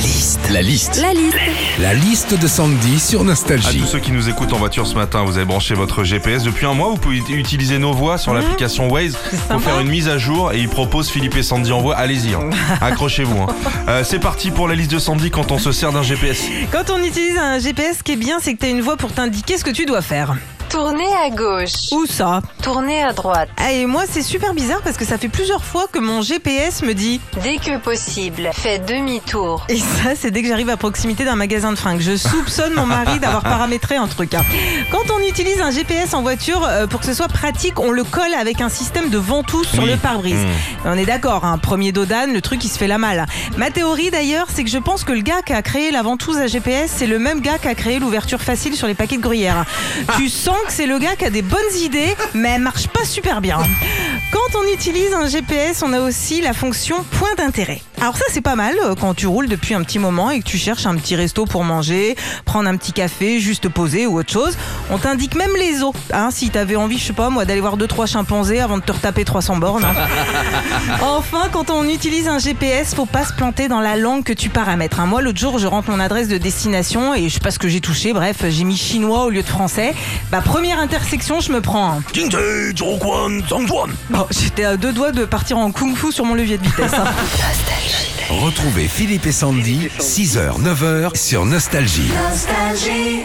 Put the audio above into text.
La liste. La liste. La liste. La liste de Sandy sur À Nostalgie. tous ceux qui nous écoutent en voiture ce matin, vous avez branché votre GPS. Depuis un mois, vous pouvez utiliser nos voix sur l'application Waze pour Mmh. faire une mise à jour et il propose Philippe et Sandy en voix. Allez-y, hein. accrochez-vous. hein. Euh, c'est parti pour la liste de Sandy quand on se sert d'un GPS. Quand on utilise un GPS, ce qui est bien, c'est que tu as une voix pour t'indiquer ce que tu dois faire. Tournez à gauche. Où ça Tournez à droite. Ah, Et moi, c'est super bizarre parce que ça fait plusieurs fois que mon GPS me dit. Dès que possible, faites demi-tour. Et ça, c'est dès que j'arrive à proximité d'un magasin de fringues. Je soupçonne mon mari d'avoir paramétré un truc. hein. Quand on utilise un GPS en voiture, euh, pour que ce soit pratique, on le colle avec un système de ventouse sur Oui. le pare-brise. Mmh. On est d'accord, hein, premier dodane, le truc il se fait la malle. Ma théorie d'ailleurs, c'est que je pense que le gars qui a créé la ventouse à GPS, c'est le même gars qui a créé l'ouverture facile sur les paquets de gruyère. Tu sens que c'est le gars qui a des bonnes idées, mais marche pas super bien. Quand on utilise un GPS, on a aussi la fonction point d'intérêt. Alors ça c'est pas mal euh, quand tu roules depuis un petit moment et que tu cherches un petit resto pour manger, prendre un petit café, juste poser ou autre chose. On t'indique même les eaux. Hein, si t'avais envie, je sais pas moi, d'aller voir deux trois chimpanzés avant de te retaper 300 bornes. hein. Enfin, quand on utilise un GPS, faut pas se planter dans la langue que tu paramètres. hein. Moi, l'autre jour, je rentre mon adresse de destination et je sais pas ce que j'ai touché. Bref, j'ai mis chinois au lieu de français. Bah, première intersection, je me prends. Bon, j'étais à deux doigts de partir en kung-fu sur mon levier de vitesse. hein. Retrouvez Philippe et Sandy, 6h, 9h sur Nostalgie. Nostalgie.